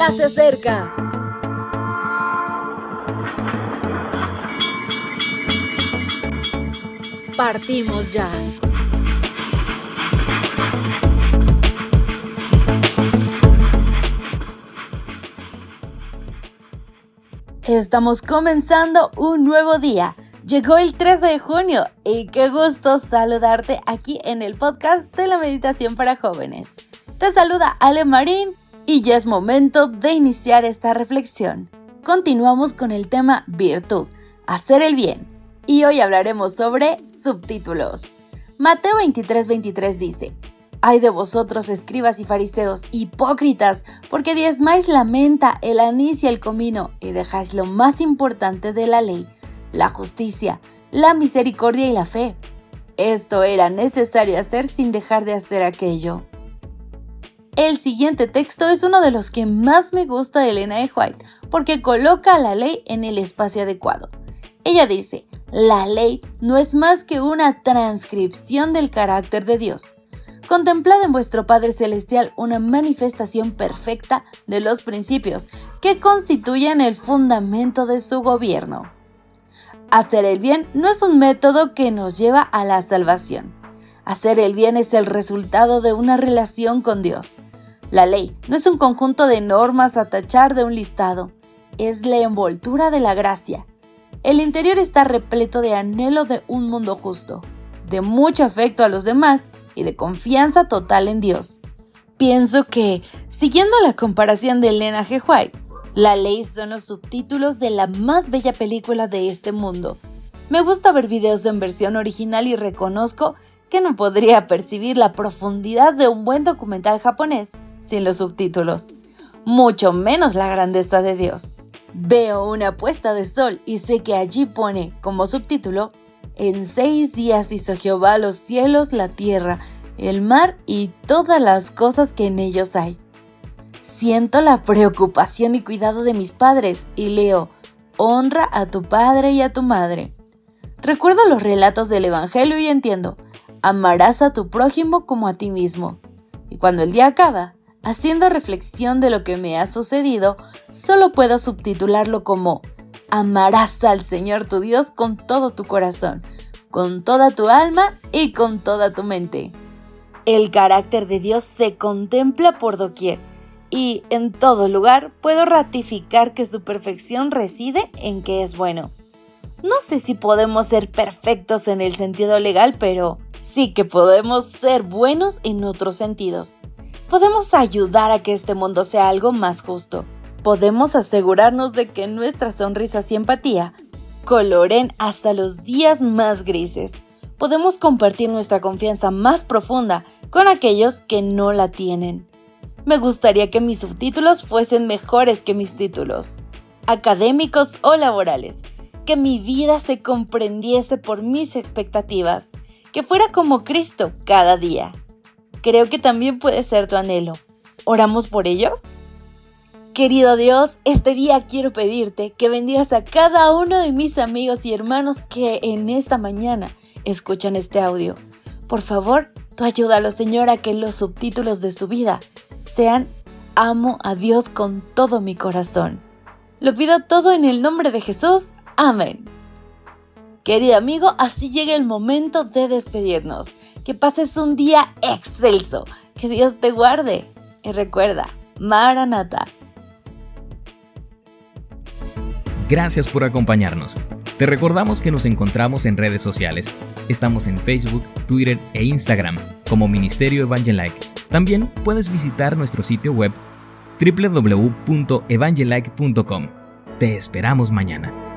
ya se acerca. Partimos ya. Estamos comenzando un nuevo día. Llegó el 13 de junio y qué gusto saludarte aquí en el podcast de la meditación para jóvenes. Te saluda Ale Marín y ya es momento de iniciar esta reflexión. Continuamos con el tema virtud, hacer el bien, y hoy hablaremos sobre subtítulos. Mateo 23:23 dice, Ay de vosotros, escribas y fariseos, hipócritas, porque diezmáis la menta, el anís y el comino, y dejáis lo más importante de la ley, la justicia, la misericordia y la fe. Esto era necesario hacer sin dejar de hacer aquello. El siguiente texto es uno de los que más me gusta de Elena de White, porque coloca a la ley en el espacio adecuado. Ella dice, la ley no es más que una transcripción del carácter de Dios. Contemplad en vuestro Padre Celestial una manifestación perfecta de los principios que constituyen el fundamento de su gobierno. Hacer el bien no es un método que nos lleva a la salvación. Hacer el bien es el resultado de una relación con Dios. La ley no es un conjunto de normas a tachar de un listado, es la envoltura de la gracia. El interior está repleto de anhelo de un mundo justo, de mucho afecto a los demás y de confianza total en Dios. Pienso que, siguiendo la comparación de Elena G. White, la ley son los subtítulos de la más bella película de este mundo. Me gusta ver videos en versión original y reconozco que no podría percibir la profundidad de un buen documental japonés sin los subtítulos, mucho menos la grandeza de Dios. Veo una puesta de sol y sé que allí pone como subtítulo, en seis días hizo Jehová los cielos, la tierra, el mar y todas las cosas que en ellos hay. Siento la preocupación y cuidado de mis padres y leo, honra a tu padre y a tu madre. Recuerdo los relatos del Evangelio y entiendo, amarás a tu prójimo como a ti mismo. Y cuando el día acaba, haciendo reflexión de lo que me ha sucedido, solo puedo subtitularlo como, amarás al Señor tu Dios con todo tu corazón, con toda tu alma y con toda tu mente. El carácter de Dios se contempla por doquier y en todo lugar puedo ratificar que su perfección reside en que es bueno. No sé si podemos ser perfectos en el sentido legal, pero sí que podemos ser buenos en otros sentidos. Podemos ayudar a que este mundo sea algo más justo. Podemos asegurarnos de que nuestras sonrisas y empatía coloren hasta los días más grises. Podemos compartir nuestra confianza más profunda con aquellos que no la tienen. Me gustaría que mis subtítulos fuesen mejores que mis títulos, académicos o laborales, que mi vida se comprendiese por mis expectativas, que fuera como Cristo cada día. Creo que también puede ser tu anhelo. ¿Oramos por ello? Querido Dios, este día quiero pedirte que bendigas a cada uno de mis amigos y hermanos que en esta mañana escuchan este audio. Por favor, tú ayúdalo, Señor, a que los subtítulos de su vida sean amo a Dios con todo mi corazón. Lo pido todo en el nombre de Jesús. Amén. Querido amigo, así llega el momento de despedirnos. Que pases un día excelso. Que Dios te guarde. Y recuerda, Maranata. Gracias por acompañarnos. Te recordamos que nos encontramos en redes sociales. Estamos en Facebook, Twitter e Instagram como Ministerio Evangelike. También puedes visitar nuestro sitio web www.evangelike.com. Te esperamos mañana.